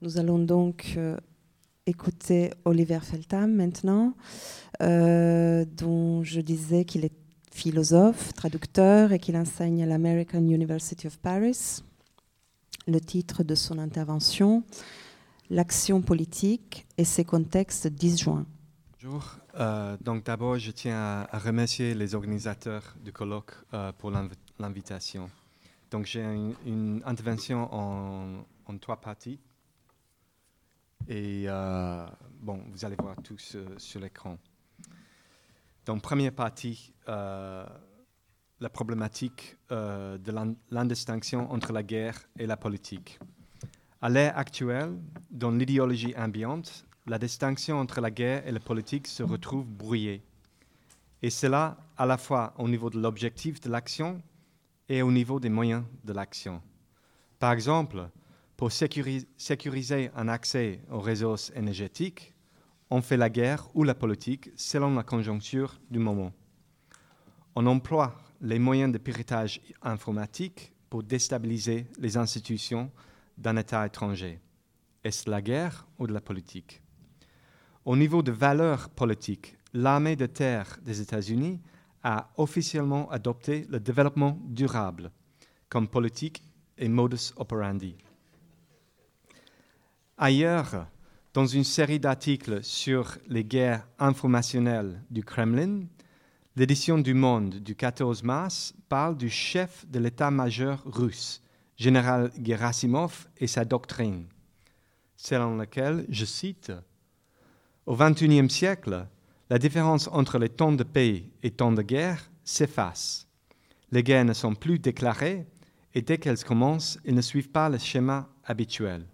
Nous allons donc euh, écouter Oliver Feltham maintenant, euh, dont je disais qu'il est philosophe, traducteur et qu'il enseigne à l'American University of Paris. Le titre de son intervention, L'action politique et ses contextes disjoints. Bonjour. Euh, donc d'abord, je tiens à, remercier les organisateurs du colloque pour l'invitation. Donc j'ai une, intervention en, en, trois parties. Et euh, bon, vous allez voir tout sur l'écran. Donc première partie, la problématique de l'indistinction entre la guerre et la politique. À l'ère actuelle, dans l'idéologie ambiante, la distinction entre la guerre et la politique se retrouve brouillée. Et cela à la fois au niveau de l'objectif de l'action et au niveau des moyens de l'action. Par exemple, pour sécuriser un accès aux réseaux énergétiques, on fait la guerre ou la politique selon la conjoncture du moment. On emploie les moyens de piratage informatique pour déstabiliser les institutions d'un État étranger. Est-ce la guerre ou de la politique? Au niveau de valeurs politiques, l'armée de terre des États-Unis a officiellement adopté le développement durable comme politique et modus operandi. Ailleurs, dans une série d'articles sur les guerres informationnelles du Kremlin, l'édition du Monde du 14 mars parle du chef de l'état-major russe, général Gerasimov, et sa doctrine, selon laquelle, je cite, au XXIe siècle, la différence entre les temps de paix et temps de guerre s'efface. Les guerres ne sont plus déclarées et dès qu'elles commencent, elles ne suivent pas le schéma habituel.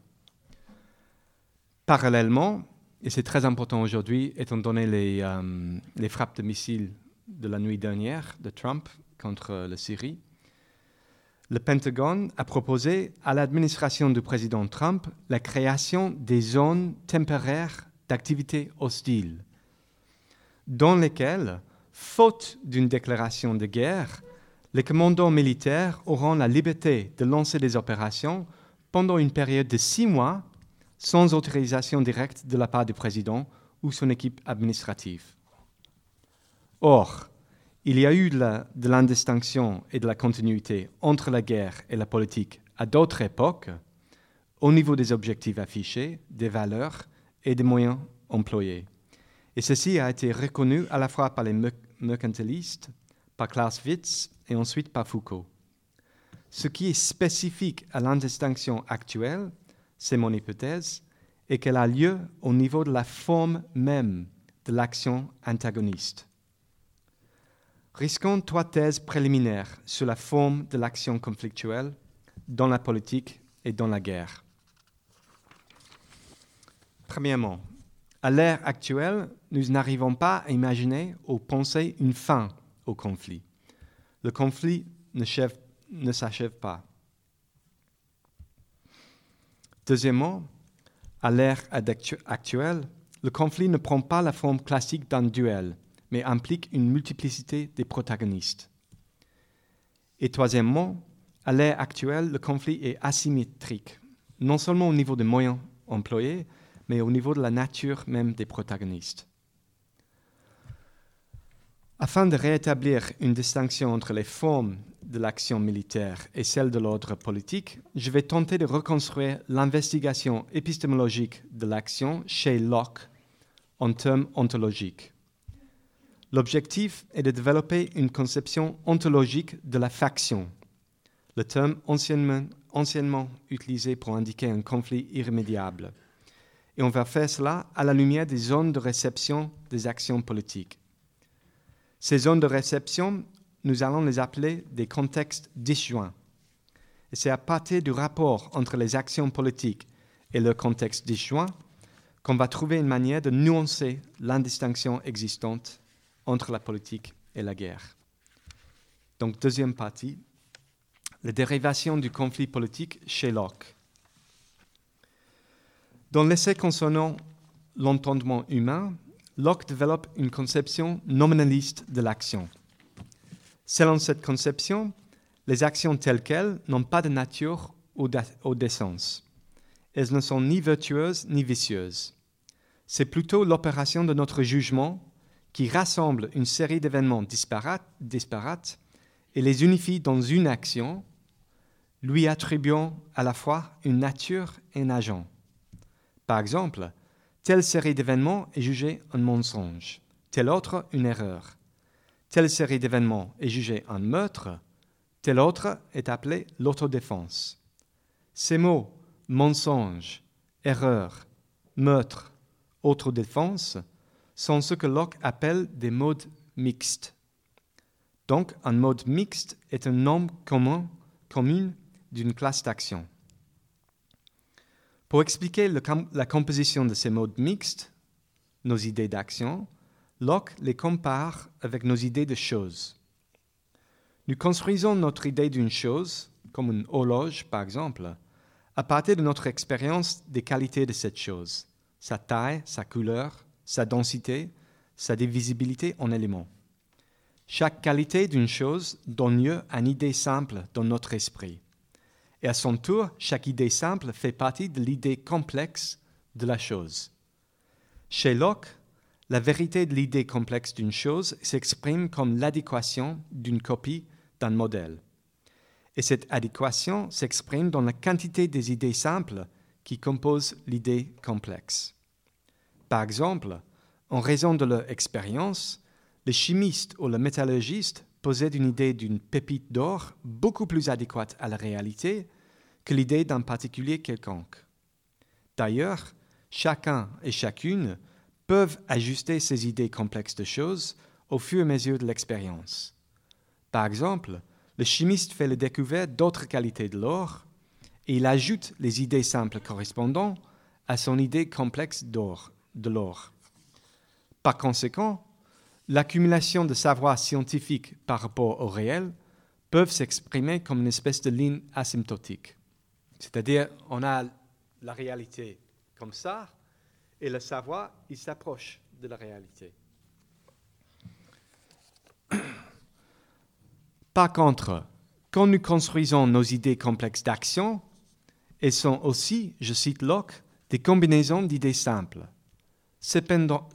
Parallèlement, et c'est très important aujourd'hui, étant donné les, euh, les, frappes de missiles de la nuit dernière de Trump contre la Syrie, le Pentagone a proposé à l'administration du président Trump la création des zones temporaires d'activités hostiles, dans lesquelles, faute d'une déclaration de guerre, les commandants militaires auront la liberté de lancer des opérations pendant une période de six mois sans autorisation directe de la part du président ou son équipe administrative. Or, il y a eu de l'indistinction et de la continuité entre la guerre et la politique à d'autres époques, au niveau des objectifs affichés, des valeurs et des moyens employés. Et ceci a été reconnu à la fois par les mercantilistes, par Clausewitz et ensuite par Foucault. Ce qui est spécifique à l'indistinction actuelle, c'est mon hypothèse, est qu'elle a lieu au niveau de la forme même de l'action antagoniste. Risquons trois thèses préliminaires sur la forme de l'action conflictuelle dans la politique et dans la guerre. Premièrement, à l'ère actuelle, nous n'arrivons pas à imaginer ou penser une fin au conflit. Le conflit ne, s'achève pas. Deuxièmement, à l'ère actuelle, le conflit ne prend pas la forme classique d'un duel, mais implique une multiplicité des protagonistes. Et troisièmement, à l'ère actuelle, le conflit est asymétrique, non seulement au niveau des moyens employés, mais au niveau de la nature même des protagonistes. Afin de rétablir une distinction entre les formes de l'action militaire et celles de l'ordre politique, je vais tenter de reconstruire l'investigation épistémologique de l'action chez Locke en termes ontologiques. L'objectif est de développer une conception ontologique de la faction, le terme anciennement, anciennement utilisé pour indiquer un conflit irrémédiable et on va faire cela à la lumière des zones de réception des actions politiques. Ces zones de réception, nous allons les appeler des contextes disjoints. Et c'est à partir du rapport entre les actions politiques et le contexte disjoint qu'on va trouver une manière de nuancer l'indistinction existante entre la politique et la guerre. Donc, deuxième partie, la dérivation du conflit politique chez Locke. Dans l'essai concernant l'entendement humain, Locke développe une conception nominaliste de l'action. Selon cette conception, les actions telles quelles n'ont pas de nature ou d'essence. elles ne sont ni vertueuses ni vicieuses. C'est plutôt l'opération de notre jugement qui rassemble une série d'événements disparates, disparates et les unifie dans une action, lui attribuant à la fois une nature et un agent. Par exemple, telle série d'événements est jugée un mensonge, telle autre une erreur. Telle série d'événements est jugée un meurtre, telle autre est appelée l'autodéfense. Ces mots mensonge, erreur, meurtre, autodéfense sont ce que Locke appelle des modes mixtes. Donc, un mode mixte est un nombre commun, commun d'une classe d'action. Pour expliquer la composition de ces modes mixtes, nos idées d'action, Locke les compare avec nos idées de choses. Nous construisons notre idée d'une chose, comme une horloge par exemple, à partir de notre expérience des qualités de cette chose, sa taille, sa couleur, sa densité, sa divisibilité en éléments. Chaque qualité d'une chose donne lieu à une idée simple dans notre esprit. Et à son tour, chaque idée simple fait partie de l'idée complexe de la chose. Chez Locke, la vérité de l'idée complexe d'une chose s'exprime comme l'adéquation d'une copie d'un modèle. Et cette adéquation s'exprime dans la quantité des idées simples qui composent l'idée complexe. Par exemple, en raison de leur expérience, le chimiste ou le métallurgiste possèdent une idée d'une pépite d'or beaucoup plus adéquate à la réalité que l'idée d'un particulier quelconque. D'ailleurs, chacun et chacune peuvent ajuster ces idées complexes de choses au fur et à mesure de l'expérience. Par exemple, le chimiste fait la découverte d'autres qualités de l'or et il ajoute les idées simples correspondant à son idée complexe d'or, de l'or. Par conséquent, l'accumulation de savoir scientifique par rapport au réel peuvent s'exprimer comme une espèce de ligne asymptotique. C'est-à-dire, on a la réalité comme ça, et le savoir, il s'approche de la réalité. Par contre, quand nous construisons nos idées complexes d'action, elles sont aussi, je cite Locke, des combinaisons d'idées simples. Cependant,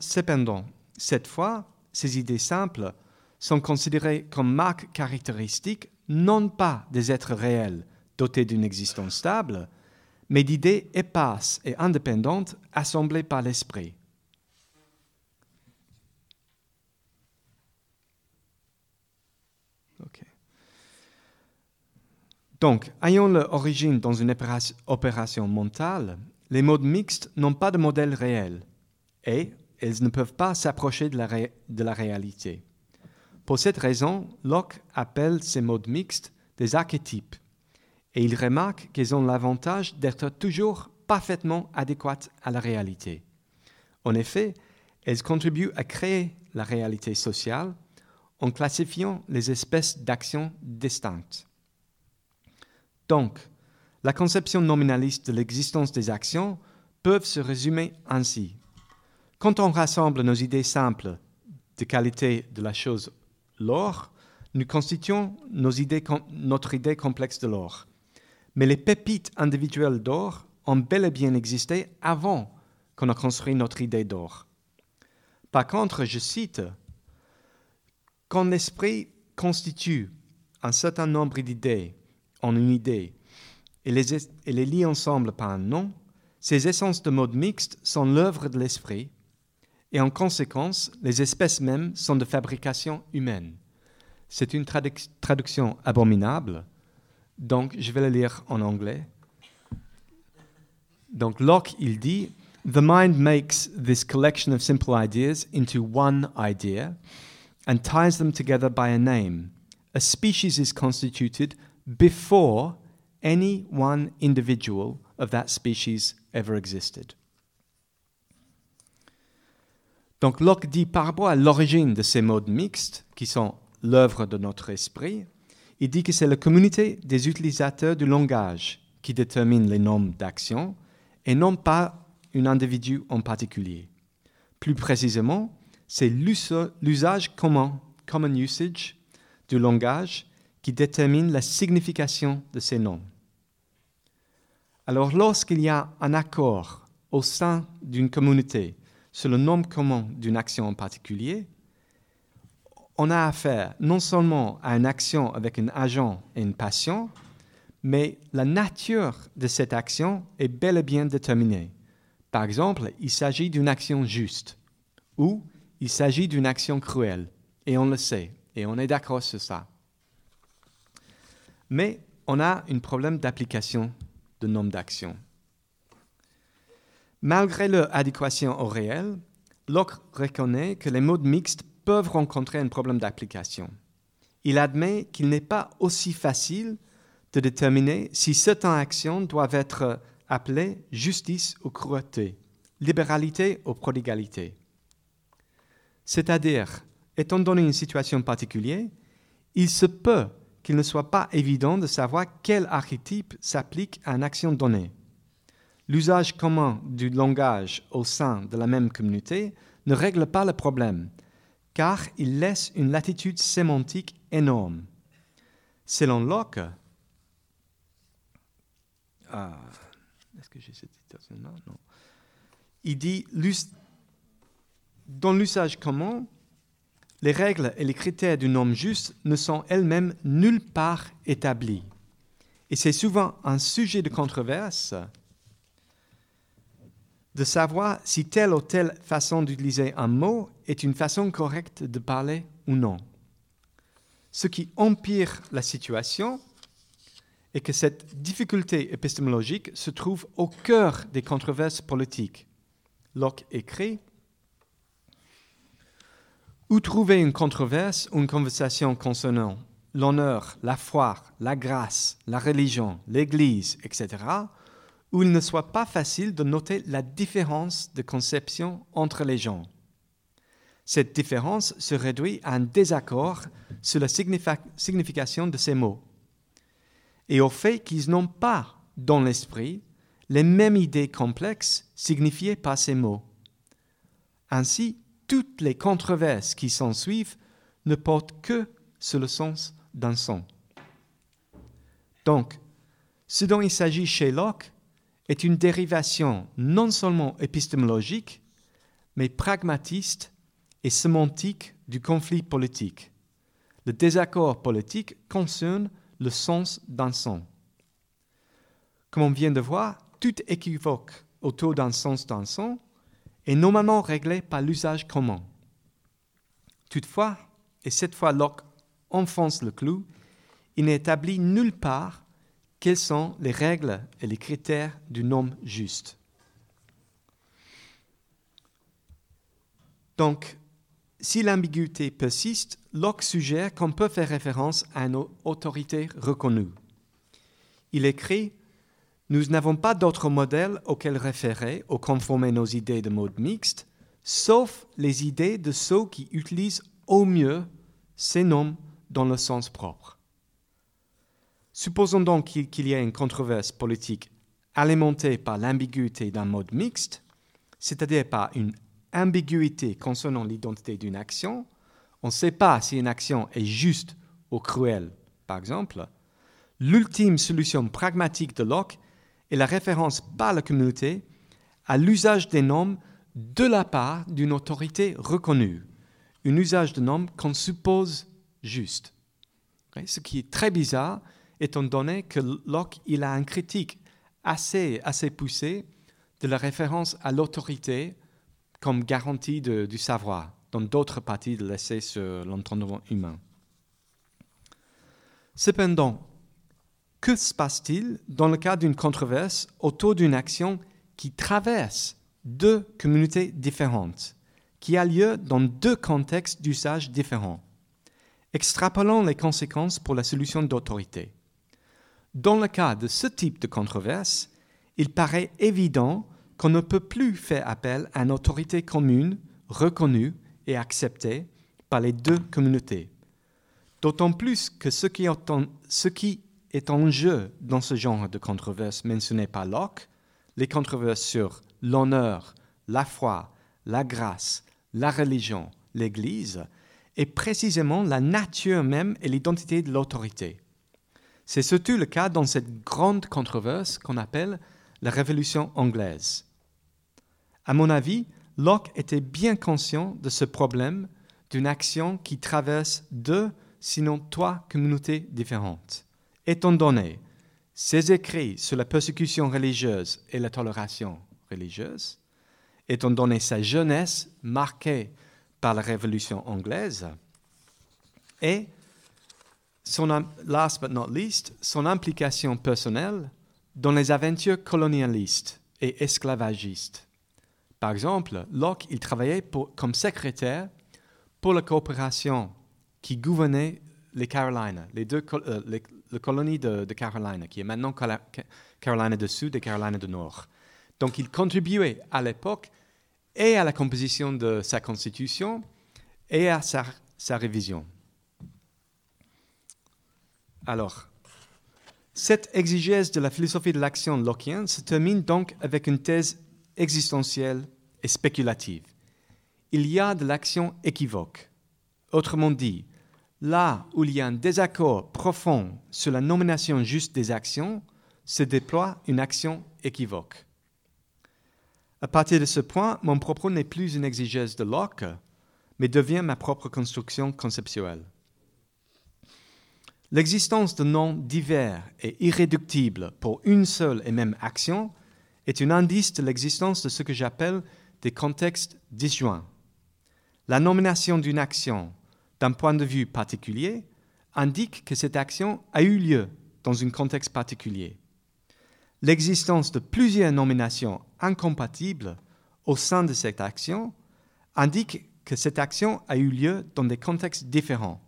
cette fois, ces idées simples sont considérées comme marques caractéristiques non pas des êtres réels dotés d'une existence stable, mais d'idées éparses et indépendantes assemblées par l'esprit. Donc, ayant leur origine dans une opération mentale, les modes mixtes n'ont pas de modèle réel et elles ne peuvent pas s'approcher de, de la, réalité. Pour cette raison, Locke appelle ces modes mixtes des archétypes et il remarque qu'ils ont l'avantage d'être toujours parfaitement adéquates à la réalité. En effet, elles contribuent à créer la réalité sociale en classifiant les espèces d'actions distinctes. Donc, la conception nominaliste de l'existence des actions peut se résumer ainsi. Quand on rassemble nos idées simples de qualité de la chose l'or, nous constituons notre idée complexe de l'or. Mais les pépites individuelles d'or ont bel et bien existé avant qu'on a construit notre idée d'or. Par contre, je cite, quand l'esprit constitue un certain nombre d'idées en une idée et les, lie ensemble par un nom, ces essences de mode mixte sont l'œuvre de l'esprit et en conséquence, les espèces mêmes sont de fabrication humaine. C'est une traduction abominable, donc je vais le lire en anglais. Donc Locke, il dit, The mind makes this collection of simple ideas into one idea and ties them together by a name. A species is constituted before any one individual of that species ever existed. Donc Locke dit par rapport à l'origine de ces modes mixtes, qui sont l'œuvre de notre esprit, il dit que c'est la communauté des utilisateurs du langage qui détermine les normes d'action et non pas un individu en particulier. Plus précisément, c'est l'usage commun, common usage, du langage qui détermine la signification de ces noms. Alors lorsqu'il y a un accord au sein d'une communauté sur le nom commun d'une action en particulier, on a affaire non seulement à une action avec un agent et une passion, mais la nature de cette action est bel et bien déterminée. Par exemple, il s'agit d'une action juste ou il s'agit d'une action cruelle, et on le sait, et on est d'accord sur ça. Mais on a un problème d'application de nombre d'actions. Malgré leur adéquation au réel, Locke reconnaît que les modes mixtes peuvent rencontrer un problème d'application. Il admet qu'il n'est pas aussi facile de déterminer si certaines actions doivent être appelées justice ou cruauté, libéralité ou prodigalité. C'est-à-dire, étant donné une situation particulière, il se peut qu'il ne soit pas évident de savoir quel archétype s'applique à une action donnée. L'usage commun du langage au sein de la même communauté ne règle pas le problème, car il laisse une latitude sémantique énorme. Selon Locke, ah. Il dit dans l'usage commun, les règles et les critères du nom juste ne sont elles-mêmes nulle part établis. Et c'est souvent un sujet de controverse de savoir si telle ou telle façon d'utiliser un mot est une façon correcte de parler ou non. Ce qui empire la situation est que cette difficulté épistémologique se trouve au cœur des controverses politiques. Locke écrit où trouver une controverse ou une conversation concernant l'honneur, la foi, la grâce, la religion, l'Église, etc., où il ne soit pas facile de noter la différence de conception entre les gens. Cette différence se réduit à un désaccord sur la signification de ces mots et au fait qu'ils n'ont pas dans l'esprit les mêmes idées complexes signifiées par ces mots. Ainsi, toutes les controverses qui s'en suivent ne portent que sur le sens d'un son. Donc, ce dont il s'agit chez Locke est une dérivation non seulement épistémologique, mais pragmatiste et sémantique du conflit politique. Le désaccord politique concerne le sens d'un son. Comme on vient de voir, tout équivoque autour d'un sens d'un son est normalement réglé par l'usage commun. Toutefois, et cette fois Locke enfonce le clou, il n'établit nulle part quelles sont les règles et les critères du nom juste? Donc, si l'ambiguïté persiste, Locke suggère qu'on peut faire référence à une autorité reconnue. Il écrit nous n'avons pas d'autre modèle auquel référer ou conformer nos idées de mode mixte, sauf les idées de ceux qui utilisent au mieux ces noms dans le sens propre. Supposons donc qu'il y ait une controverse politique alimentée par l'ambiguïté d'un mode mixte, c'est-à-dire par une ambiguïté concernant l'identité d'une action. On ne sait pas si une action est juste ou cruelle, par exemple. L'ultime solution pragmatique de Locke et la référence par la communauté à l'usage des noms de la part d'une autorité reconnue, un usage de noms qu'on suppose juste. Ce qui est très bizarre, étant donné que Locke a une critique assez, assez poussée de la référence à l'autorité comme garantie du savoir dans d'autres parties de l'essai sur l'entendement humain. Cependant, que se passe-t-il dans le cas d'une controverse autour d'une action qui traverse deux communautés différentes, qui a lieu dans deux contextes d'usage différents Extrapolons les conséquences pour la solution d'autorité? Dans le cas de ce type de controverse, il paraît évident qu'on ne peut plus faire appel à une autorité commune, reconnue et acceptée par les deux communautés. D'autant plus que ce qui, est en jeu dans ce genre de controverses mentionnées par Locke, les controverses sur l'honneur, la foi, la grâce, la religion, l'Église, est précisément la nature même et l'identité de l'autorité. C'est surtout le cas dans cette grande controverse qu'on appelle la Révolution anglaise. À mon avis, Locke était bien conscient de ce problème d'une action qui traverse deux, sinon trois communautés différentes. Étant donné ses écrits sur la persécution religieuse et la tolération religieuse, étant donné sa jeunesse marquée par la Révolution anglaise, et son, last but not least, son implication personnelle dans les aventures colonialistes et esclavagistes. Par exemple, Locke, il travaillait comme secrétaire pour la coopération qui gouvernait les Carolines, les deux euh, colonies de, de, Carolina, qui est maintenant Carolina du Sud et Carolina du Nord. Donc il contribuait à l'époque et à la composition de sa constitution et à sa révision. Alors, cette exigence de la philosophie de l'action lockienne se termine donc avec une thèse existentielle et spéculative. Il y a de l'action équivoque. Autrement dit, là où il y a un désaccord profond sur la nomination juste des actions, se déploie une action équivoque. À partir de ce point, mon propos n'est plus une exigence de Locke, mais devient ma propre construction conceptuelle. L'existence de noms divers et irréductibles pour une seule et même action est un indice de l'existence de ce que j'appelle des contextes disjoints. La nomination d'une action d'un point de vue particulier indique que cette action a eu lieu dans un contexte particulier. L'existence de plusieurs nominations incompatibles au sein de cette action indique que cette action a eu lieu dans des contextes différents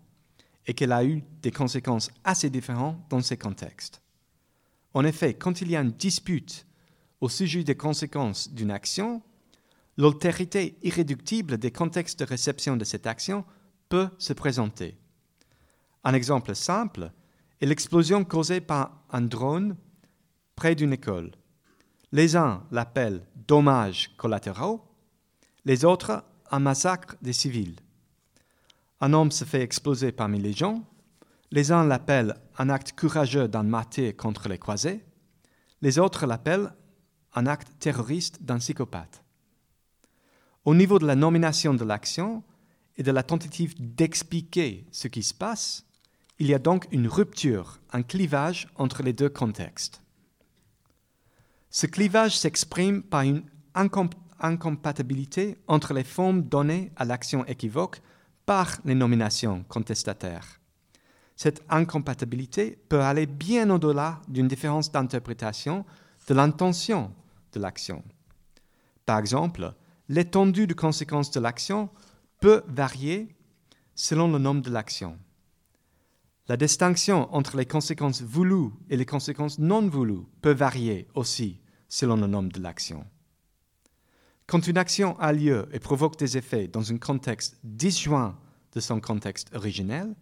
et qu'elle a eu des conséquences assez différentes dans ces contextes. En effet, quand il y a une dispute au sujet des conséquences d'une action, l'altérité irréductible des contextes de réception de cette action peut se présenter. Un exemple simple est l'explosion causée par un drone près d'une école. Les uns l'appellent dommages collatéraux, les autres un massacre des civils. Un homme se fait exploser parmi les gens. Les uns l'appellent un acte courageux d'un martyr contre les croisés. Les autres l'appellent un acte terroriste d'un psychopathe. Au niveau de la nomination de l'action et de la tentative d'expliquer ce qui se passe, il y a donc une rupture, un clivage entre les deux contextes. Ce clivage s'exprime par une incompatibilité entre les formes données à l'action équivoque par les nominations contestataires. Cette incompatibilité peut aller bien au-delà d'une différence d'interprétation de l'intention de l'action. Par exemple, l'étendue de conséquences de l'action peut varier selon le nom de l'action. La distinction entre les conséquences voulues et les conséquences non voulues peut varier aussi selon le nom de l'action. Quand une action a lieu et provoque des effets dans un contexte disjoint de son contexte originel,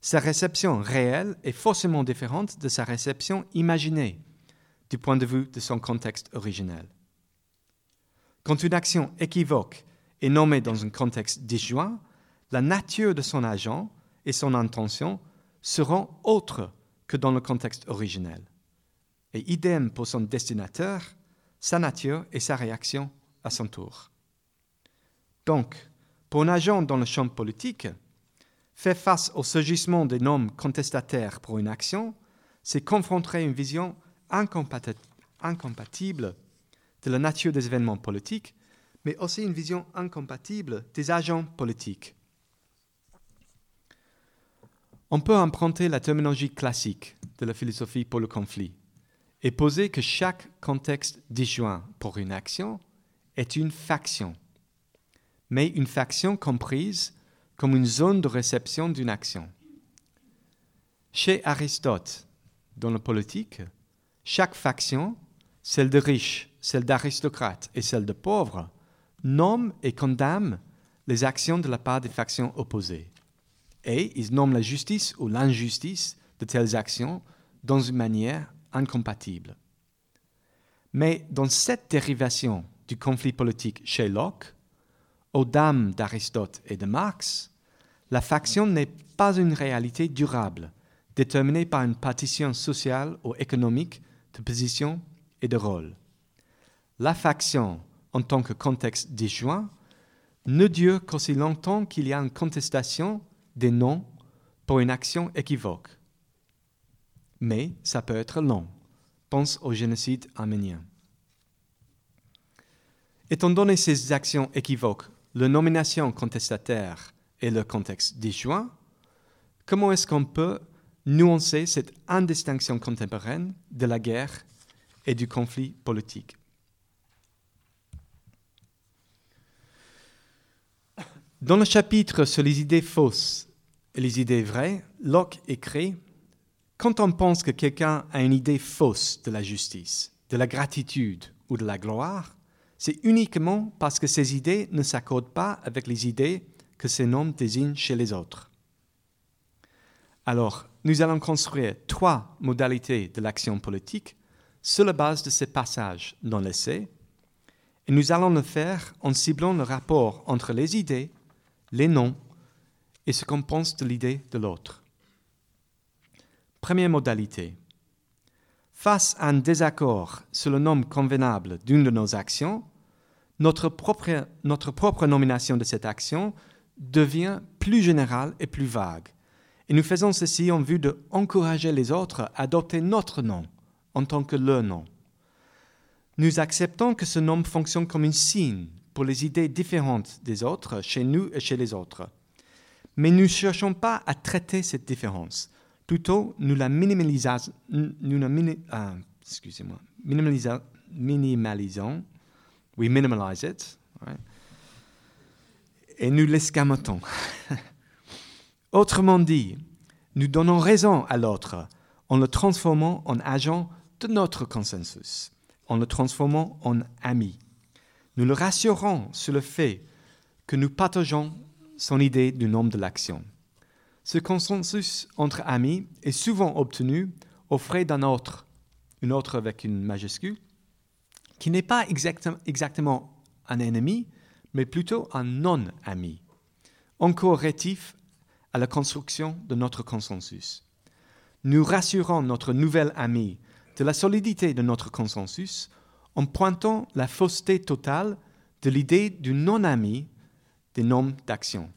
sa réception réelle est forcément différente de sa réception imaginée du point de vue de son contexte originel. Quand une action équivoque est nommée dans un contexte disjoint, la nature de son agent et son intention seront autres que dans le contexte originel. Et idem pour son destinateur, sa nature et sa réaction à son tour. Donc, pour un agent dans le champ politique, faire face au surgissement des normes contestataires pour une action, c'est confronter une vision incompatible de la nature des événements politiques, mais aussi une vision incompatible des agents politiques. On peut emprunter la terminologie classique de la philosophie pour le conflit et poser que chaque contexte disjoint pour une action est une faction, mais une faction comprise comme une zone de réception d'une action. Chez Aristote, dans la politique, chaque faction, celle de riches, celle d'aristocrates et celle de pauvres, nomme et condamne les actions de la part des factions opposées. Et ils nomment la justice ou l'injustice de telles actions dans une manière incompatible. Mais dans cette dérivation du conflit politique chez Locke, aux dames d'Aristote et de Marx, la faction n'est pas une réalité durable, déterminée par une partition sociale ou économique de position et de rôle. la faction en tant que contexte disjoint ne dure qu'aussi longtemps qu'il y a une contestation des noms pour une action équivoque. Mais ça peut être long. Pense au génocide arménien. Étant donné ces actions équivoques, la nomination contestataire et le contexte disjoint, comment est-ce qu'on peut nuancer cette indistinction contemporaine de la guerre et du conflit politique? Dans le chapitre sur les idées fausses et les idées vraies, Locke écrit Quand on pense que quelqu'un a une idée fausse de la justice, de la gratitude ou de la gloire, c'est uniquement parce que ces idées ne s'accordent pas avec les idées que ces noms désignent chez les autres. Alors, nous allons construire trois modalités de l'action politique sur la base de ces passages dans l'essai, et nous allons le faire en ciblant le rapport entre les idées les noms et ce qu'on pense de l'idée de l'autre. Première modalité. Face à un désaccord sur le nom convenable d'une de nos actions, notre propre, nomination de cette action devient plus générale et plus vague. Et nous faisons ceci en vue d'encourager les autres à adopter notre nom en tant que le nom. Nous acceptons que ce nom fonctionne comme un signe pour les idées différentes des autres, chez nous et chez les autres. Mais nous ne cherchons pas à traiter cette différence. Plutôt, nous la minimalisons, nous la ah, minimalisons, we minimize it, et nous l'escamotons. Autrement dit, nous donnons raison à l'autre en le transformant en agent de notre consensus, en le transformant en ami. Nous le rassurons sur le fait que nous partageons son idée du nom de l'action. Ce consensus entre amis est souvent obtenu au frais d'un autre, une autre avec une majuscule, qui n'est pas exactement un ennemi, mais plutôt un non-ami, encore rétif à la construction de notre consensus. Nous rassurons notre nouvel ami de la solidité de notre consensus en pointant la fausseté totale de l'idée du non-ami des noms d'action.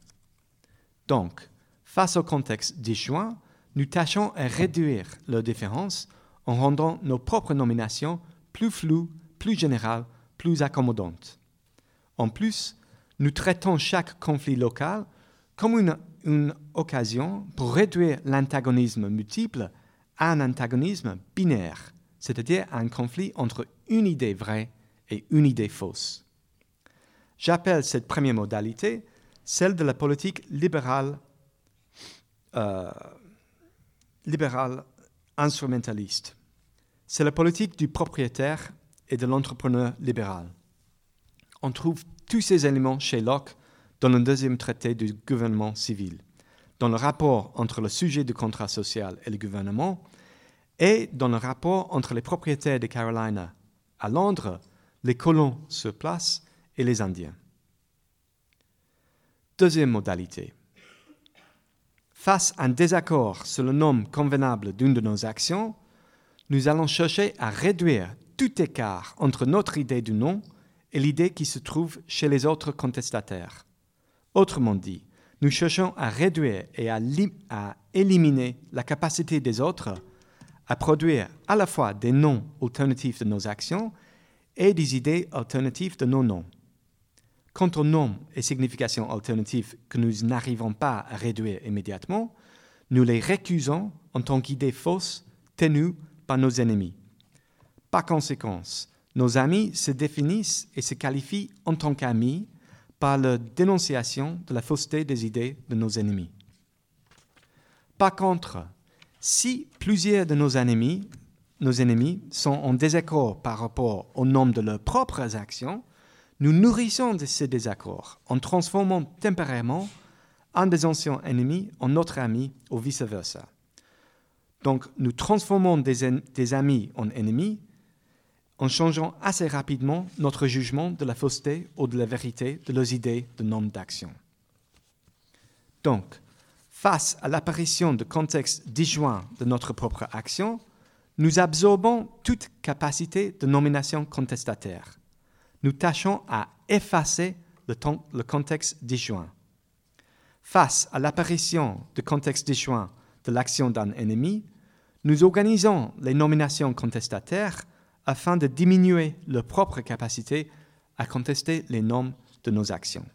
Donc, face au contexte disjoint, nous tâchons à réduire leurs différences en rendant nos propres nominations plus floues, plus générales, plus accommodantes. En plus, nous traitons chaque conflit local comme une, une occasion pour réduire l'antagonisme multiple à un antagonisme binaire, c'est-à-dire un conflit entre une idée vraie et une idée fausse. J'appelle cette première modalité celle de la politique libérale, euh, libérale instrumentaliste. C'est la politique du propriétaire et de l'entrepreneur libéral. On trouve tous ces éléments chez Locke dans le deuxième traité du gouvernement civil, dans le rapport entre le sujet du contrat social et le gouvernement, et dans le rapport entre les propriétaires de Carolina à Londres, les colons sur place et les Indiens. Deuxième modalité. Face à un désaccord sur le nom convenable d'une de nos actions, nous allons chercher à réduire tout écart entre notre idée du nom et l'idée qui se trouve chez les autres contestataires. Autrement dit, nous cherchons à réduire et à, à éliminer la capacité des autres à produire à la fois des noms alternatifs de nos actions et des idées alternatives de nos noms. Quant aux noms et significations alternatives que nous n'arrivons pas à réduire immédiatement, nous les récusons en tant qu'idées fausses tenues par nos ennemis. Par conséquent, nos amis se définissent et se qualifient en tant qu'amis par la dénonciation de la fausseté des idées de nos ennemis. Par contre, si plusieurs de nos ennemis, nos ennemis sont en désaccord par rapport au nombre de leurs propres actions, nous nourrissons de ces désaccords en transformant temporairement un des anciens ennemis en notre ami ou vice-versa. Donc nous transformons des, amis en ennemis en changeant assez rapidement notre jugement de la fausseté ou de la vérité de leurs idées de nombre d'action. Donc, face à l'apparition de contextes disjoints de notre propre action, nous absorbons toute capacité de nomination contestataire, nous tâchons à effacer le, contexte disjoint. Face à l'apparition de contexte disjoint de l'action d'un ennemi, nous organisons les nominations contestataires afin de diminuer leur propre capacité à contester les normes de nos actions.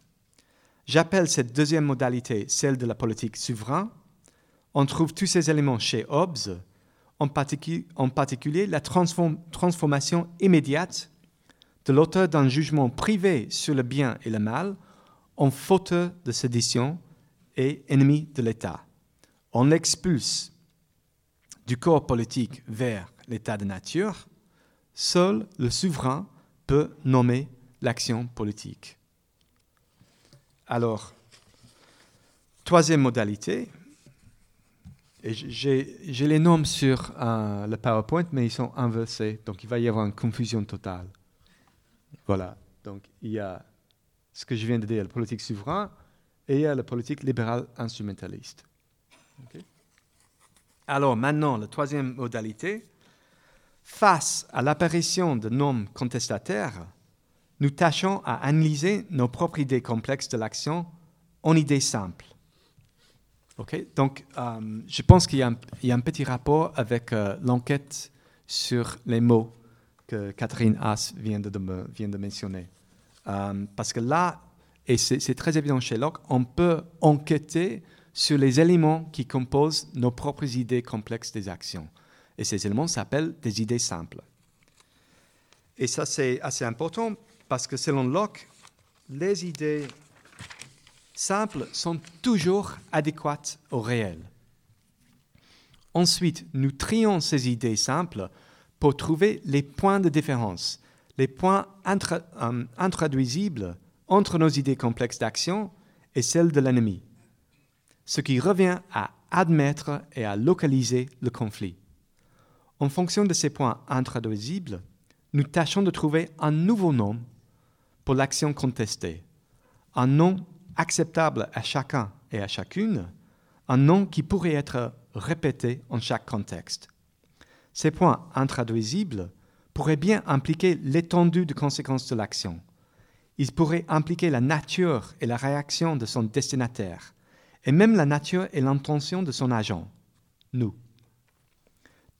J'appelle cette deuxième modalité celle de la politique souveraine. On trouve tous ces éléments chez Hobbes, en, particulier la transformation immédiate de l'auteur d'un jugement privé sur le bien et le mal en fauteur de sédition et ennemi de l'État. On l'expulse du corps politique vers l'état de nature. Seul le souverain peut nommer l'action politique. Alors, troisième modalité, j'ai les noms sur euh, le PowerPoint, mais ils sont inversés, donc il va y avoir une confusion totale. Voilà, donc il y a ce que je viens de dire, la politique souveraine, et il y a la politique libérale instrumentaliste. Alors maintenant, la troisième modalité, face à l'apparition de normes contestataires, nous tâchons à analyser nos propres idées complexes de l'action en idées simples. Donc, euh, je pense qu'il y, a un petit rapport avec euh, l'enquête sur les mots que Catherine Haas vient de, mentionner. Euh, parce que là, et c'est très évident chez Locke, on peut enquêter sur les éléments qui composent nos propres idées complexes des actions. Et ces éléments s'appellent des idées simples. Et ça, c'est assez important parce que selon Locke, les idées simples sont toujours adéquates au réel. Ensuite, nous trions ces idées simples pour trouver les points de différence, les points euh, intraduisibles entre nos idées complexes d'action et celles de l'ennemi, ce qui revient à admettre et à localiser le conflit. En fonction de ces points intraduisibles, nous tâchons de trouver un nouveau nom pour l'action contestée, un nom acceptable à chacun et à chacune, un nom qui pourrait être répété en chaque contexte. Ces points intraduisibles pourraient bien impliquer l'étendue de conséquences de l'action. Ils pourraient impliquer la nature et la réaction de son destinataire, et même la nature et l'intention de son agent, nous.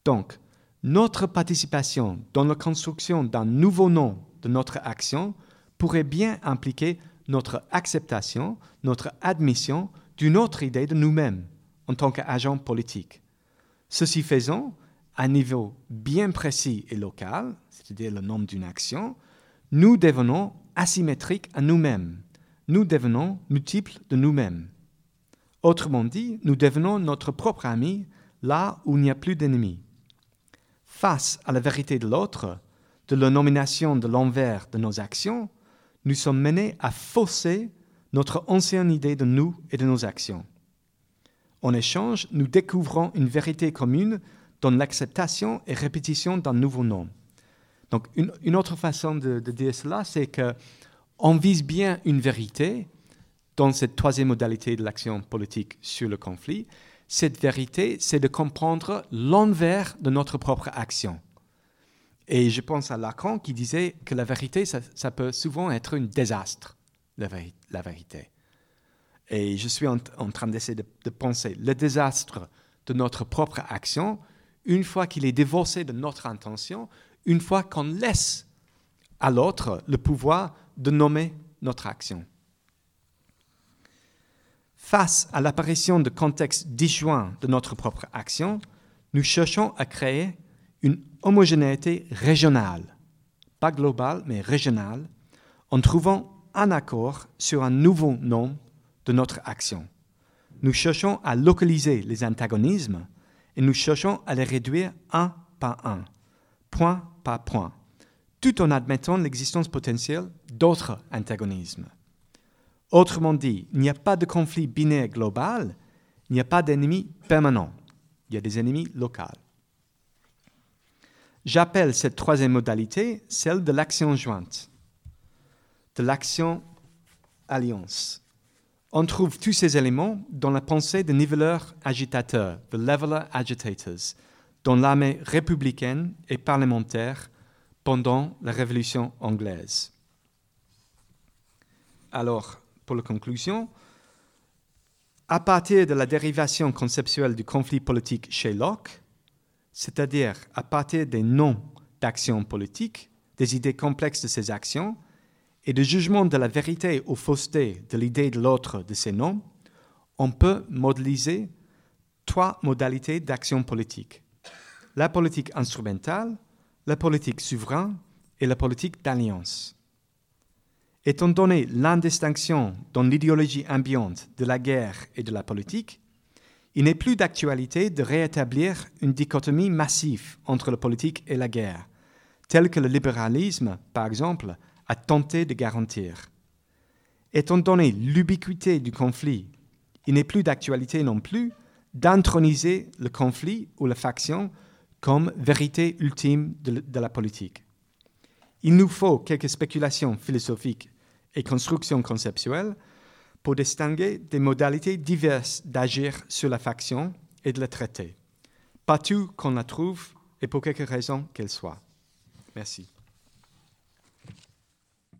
Donc, notre participation dans la construction d'un nouveau nom de notre action pourrait bien impliquer notre acceptation, notre admission d'une autre idée de nous-mêmes en tant qu'agents politiques. Ceci faisant, à niveau bien précis et local, c'est-à-dire le nom d'une action, nous devenons asymétriques à nous-mêmes. Nous devenons multiples de nous-mêmes. Autrement dit, nous devenons notre propre ami là où il n'y a plus d'ennemis. Face à la vérité de l'autre, de la nomination de l'envers de nos actions, nous sommes menés à fausser notre ancienne idée de nous et de nos actions. En échange, nous découvrons une vérité commune dans l'acceptation et répétition d'un nouveau nom. Donc, une, autre façon de, dire cela, c'est que on vise bien une vérité dans cette troisième modalité de l'action politique sur le conflit. Cette vérité, c'est de comprendre l'envers de notre propre action. Et je pense à Lacan qui disait que la vérité, ça, peut souvent être un désastre, la, vérité. Et je suis en, train d'essayer de, penser le désastre de notre propre action, une fois qu'il est divorcé de notre intention, une fois qu'on laisse à l'autre le pouvoir de nommer notre action. Face à l'apparition de contextes disjoints de notre propre action, nous cherchons à créer une homogénéité régionale, pas globale, mais régionale, en trouvant un accord sur un nouveau nom de notre action. Nous cherchons à localiser les antagonismes et nous cherchons à les réduire un par un, point par point, tout en admettant l'existence potentielle d'autres antagonismes. Autrement dit, il n'y a pas de conflit binaire global, il n'y a pas d'ennemi permanent, il y a des ennemis locaux. J'appelle cette troisième modalité celle de l'action jointe, de l'action alliance. On trouve tous ces éléments dans la pensée des niveleurs agitateurs, the leveler agitators, dans l'armée républicaine et parlementaire pendant la Révolution anglaise. Alors, pour la conclusion, à partir de la dérivation conceptuelle du conflit politique chez Locke, c'est-à-dire à partir des noms d'actions politiques, des idées complexes de ces actions, et du jugement de la vérité ou fausseté de l'idée de l'autre de ces noms, on peut modéliser trois modalités d'action politique. La politique instrumentale, la politique souveraine et la politique d'alliance. Étant donné l'indistinction dans l'idéologie ambiante de la guerre et de la politique, il n'est plus d'actualité de rétablir une dichotomie massive entre la politique et la guerre, telle que le libéralisme, par exemple, a tenté de garantir. Étant donné l'ubiquité du conflit, il n'est plus d'actualité non plus d'introniser le conflit ou la faction comme vérité ultime de, la politique. Il nous faut quelques spéculations philosophiques et constructions conceptuelles pour distinguer des modalités diverses d'agir sur la faction et de la traiter, partout qu'on la trouve et pour quelque raison qu'elle soit. Merci.